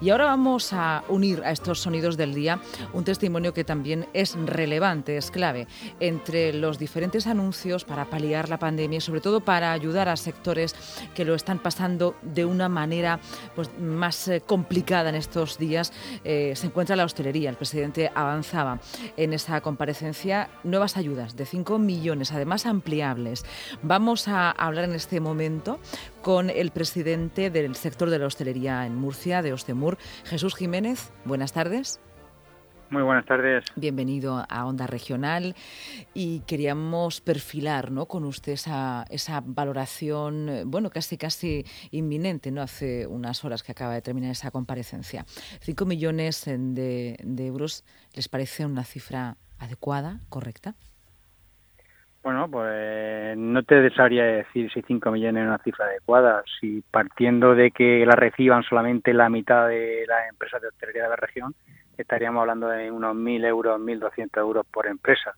Y ahora vamos a unir a estos sonidos del día un testimonio que también es relevante, es clave, entre los diferentes anuncios para paliar la pandemia y sobre todo para ayudar a sectores que lo están pasando de una manera pues, más eh, complicada en estos días. Eh, se encuentra la hostelería. El presidente avanzaba en esa comparecencia nuevas ayudas de 5 millones, además ampliables. Vamos a hablar en este momento con el presidente del sector de la hostelería en Murcia, de Jesús Jiménez. Buenas tardes. Muy buenas tardes. Bienvenido a Onda Regional y queríamos perfilar ¿no? con usted esa, esa valoración, bueno, casi casi inminente, ¿no? Hace unas horas que acaba de terminar esa comparecencia. Cinco millones de, de euros, ¿les parece una cifra adecuada, correcta? Bueno, pues no te sabría decir si 5 millones es una cifra adecuada. Si partiendo de que la reciban solamente la mitad de las empresas de hostelería de la región, estaríamos hablando de unos 1.000 euros, 1.200 euros por empresa.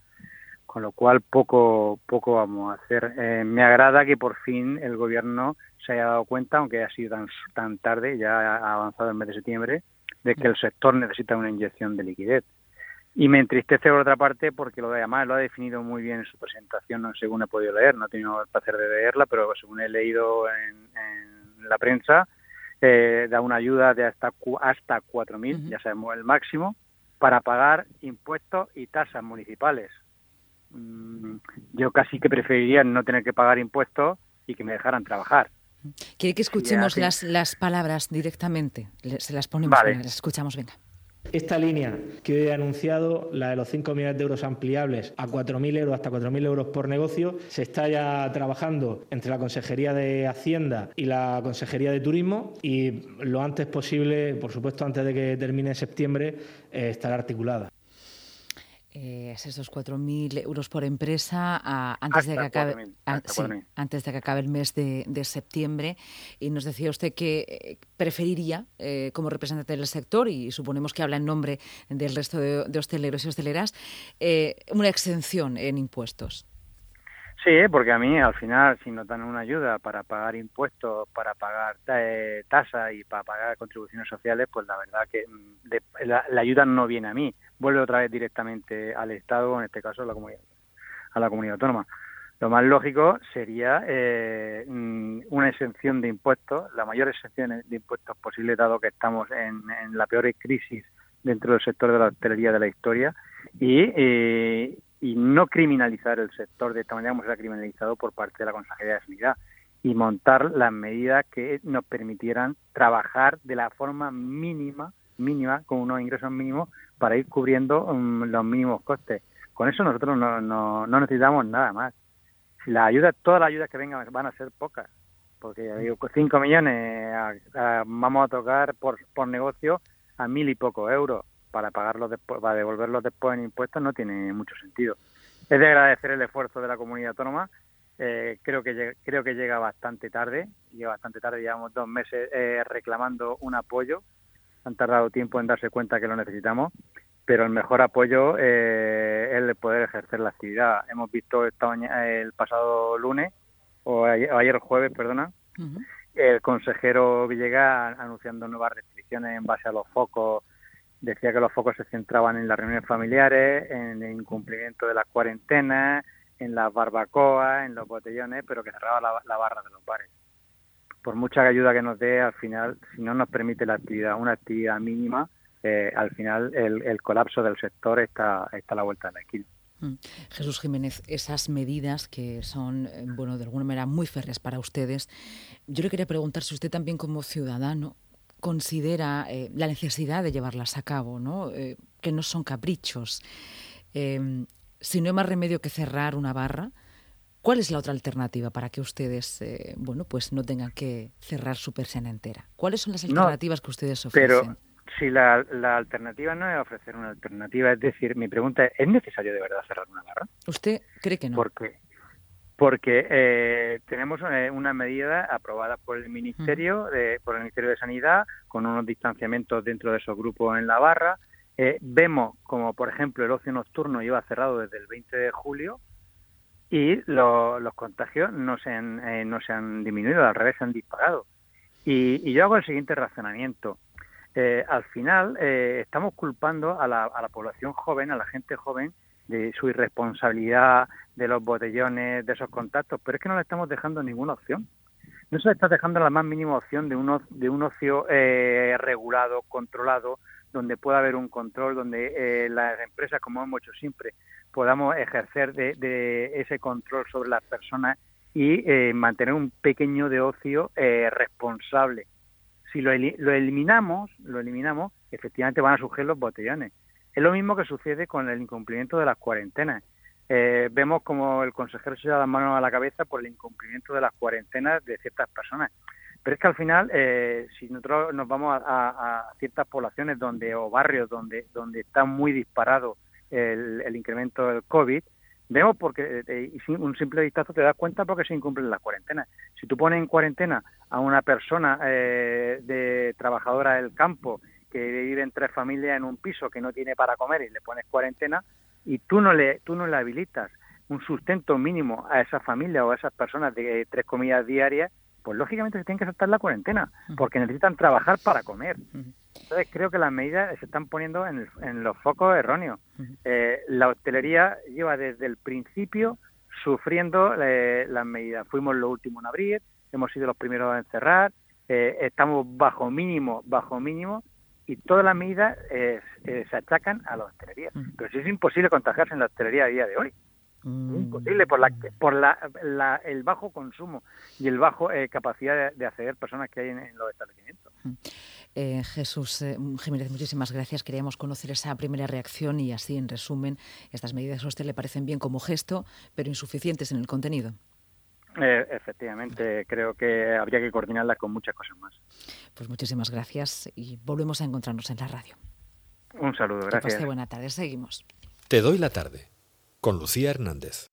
Con lo cual, poco, poco vamos a hacer. Eh, me agrada que por fin el gobierno se haya dado cuenta, aunque ha sido tan, tan tarde, ya ha avanzado el mes de septiembre, de que el sector necesita una inyección de liquidez. Y me entristece por otra parte porque lo de además lo ha definido muy bien en su presentación, no según he podido leer, no he tenido el placer de leerla, pero según he leído en, la prensa, eh, da una ayuda de hasta hasta 4.000, ya sabemos el máximo, para pagar impuestos y tasas municipales. Mm, yo casi que preferiría no tener que pagar impuestos y que me dejaran trabajar. ¿Quiere que escuchemos las, las palabras directamente? Se las ponemos, vale. las escuchamos, venga. Esta línea que hoy he anunciado, la de los 5 millones de euros ampliables a 4.000 euros, hasta 4.000 euros por negocio, se está ya trabajando entre la Consejería de Hacienda y la Consejería de Turismo y lo antes posible, por supuesto antes de que termine septiembre, eh, estará articulada eh, esos 4.000 euros por empresa antes, de que acabe, antes de que acabe el mes de, septiembre. Y nos decía usted que eh, preferiría, eh, como representante del sector, y suponemos que habla en nombre del resto de, hosteleros y hosteleras, eh, una exención en impuestos. Sí, porque a mí al final, si nos dan una ayuda para pagar impuestos, para pagar tasas y para pagar contribuciones sociales, pues la verdad que mm, la, ayuda no viene a mí, vuelve otra vez directamente al Estado, en este caso a la comunidad, a la comunidad autónoma. Lo más lógico sería eh, mm, una exención de impuestos, la mayor exención de impuestos posible, dado que estamos en, la peor crisis dentro del sector de la hostelería de la historia, y, eh, y no criminalizar el sector de esta manera como se ha criminalizado por parte de la Consejería de Sanidad y montar las medidas que nos permitieran trabajar de la forma mínima, mínima, con unos ingresos mínimos para ir cubriendo um, los mínimos costes. Con eso nosotros no, no, no necesitamos nada más. Si las ayudas, todas las ayudas que vengan van a ser pocas, porque digo, 5 millones vamos a tocar por, por negocio a mil y pocos euros para pagarlos después, para devolverlos después en impuestos no tiene mucho sentido. Es de agradecer el esfuerzo de la comunidad autónoma. Eh, creo que creo que llega bastante tarde, llega bastante tarde, llevamos dos meses eh, reclamando un apoyo. Han tardado tiempo en darse cuenta que lo necesitamos, pero el mejor apoyo eh, es el poder ejercer la actividad. Hemos visto esta el pasado lunes o ayer, jueves, perdona, el consejero Villegas anunciando nuevas restricciones en base a los focos decía que los focos se centraban en las reuniones familiares, en el incumplimiento de las cuarentenas, en las barbacoas, en los botellones, pero que cerraba la, barra de los bares. Por mucha ayuda que nos dé, al final, si no nos permite la actividad, una actividad mínima, eh, al final el, colapso del sector está, está a la vuelta de la esquina. Mm. Jesús Jiménez, esas medidas que son, eh, bueno, de alguna manera muy férreas para ustedes, yo le quería preguntar si usted también como ciudadano considera eh, la necesidad de llevarlas a cabo, ¿no? Eh, que no son caprichos. Em, si no hay más remedio que cerrar una barra, ¿cuál es la otra alternativa para que ustedes, eh, bueno, pues no tengan que cerrar su persiana entera? ¿Cuáles son las alternativas que ustedes ofrecen? Pero si la, la, alternativa no es ofrecer una alternativa, es decir, mi pregunta es, ¿es necesario de verdad cerrar una barra? ¿Usted cree que no? ¿Por qué? Porque eh, tenemos eh, una medida aprobada por el Ministerio de, por el Ministerio de Sanidad con unos distanciamientos dentro de esos grupos en la barra. Eh, vemos como, por ejemplo, el ocio nocturno lleva cerrado desde el 20 de julio y los contagios no se han, no se han disminuido, al revés, se han disparado. Y, y yo hago el siguiente razonamiento. eh, al final eh, estamos culpando a la, a la población joven, a la gente joven, de su irresponsabilidad, de los botellones, de esos contactos, pero es que no le estamos dejando ninguna opción. No se le está dejando la más mínima opción de un, de un ocio eh, regulado, controlado, donde pueda haber un control, donde eh, las empresas, como hemos hecho siempre, podamos ejercer de, ese control sobre las personas y eh, mantener un pequeño de ocio responsable. Si lo, lo eliminamos, lo eliminamos, efectivamente van a surgir los botellones. Es lo mismo que sucede con el incumplimiento de las cuarentenas. Eh, vemos como el consejero se da las manos a la cabeza por el incumplimiento de las cuarentenas de ciertas personas. Pero es que al final, eh, si nosotros nos vamos a, ciertas poblaciones donde o barrios donde donde está muy disparado el, incremento del COVID, vemos porque eh, un simple vistazo te das cuenta porque se incumplen las cuarentenas. Si tú pones en cuarentena a una persona de trabajadora del campo que vive en tres familias en un piso que no tiene para comer y le pones cuarentena y tú no le tú no le habilitas un sustento mínimo a esa familia o a esas personas de tres comidas diarias, pues lógicamente se tienen que saltar la cuarentena porque necesitan trabajar para comer. Entonces creo que las medidas se están poniendo en, los focos erróneos. Eh, la hostelería lleva desde el principio sufriendo eh, las medidas. Fuimos los últimos en abrir, hemos sido los primeros en cerrar, eh, estamos bajo mínimo, bajo mínimo, y todas las medidas eh, eh, se achacan a la hostelería. Pero si es imposible contagiarse en la hostelería a día de hoy. Es imposible por la por la, el bajo consumo y el bajo eh, capacidad de, acceder personas que hay en, los establecimientos. Jesús Jiménez, muchísimas gracias. Queríamos conocer esa primera reacción y así, en resumen, estas medidas a usted le parecen bien como gesto, pero insuficientes en el contenido. Eh, efectivamente, creo que habría que coordinarla con muchas cosas más. Pues muchísimas gracias y volvemos a encontrarnos en la radio. Un saludo, gracias. Que buena tarde, seguimos. Te doy la tarde con Lucía Hernández.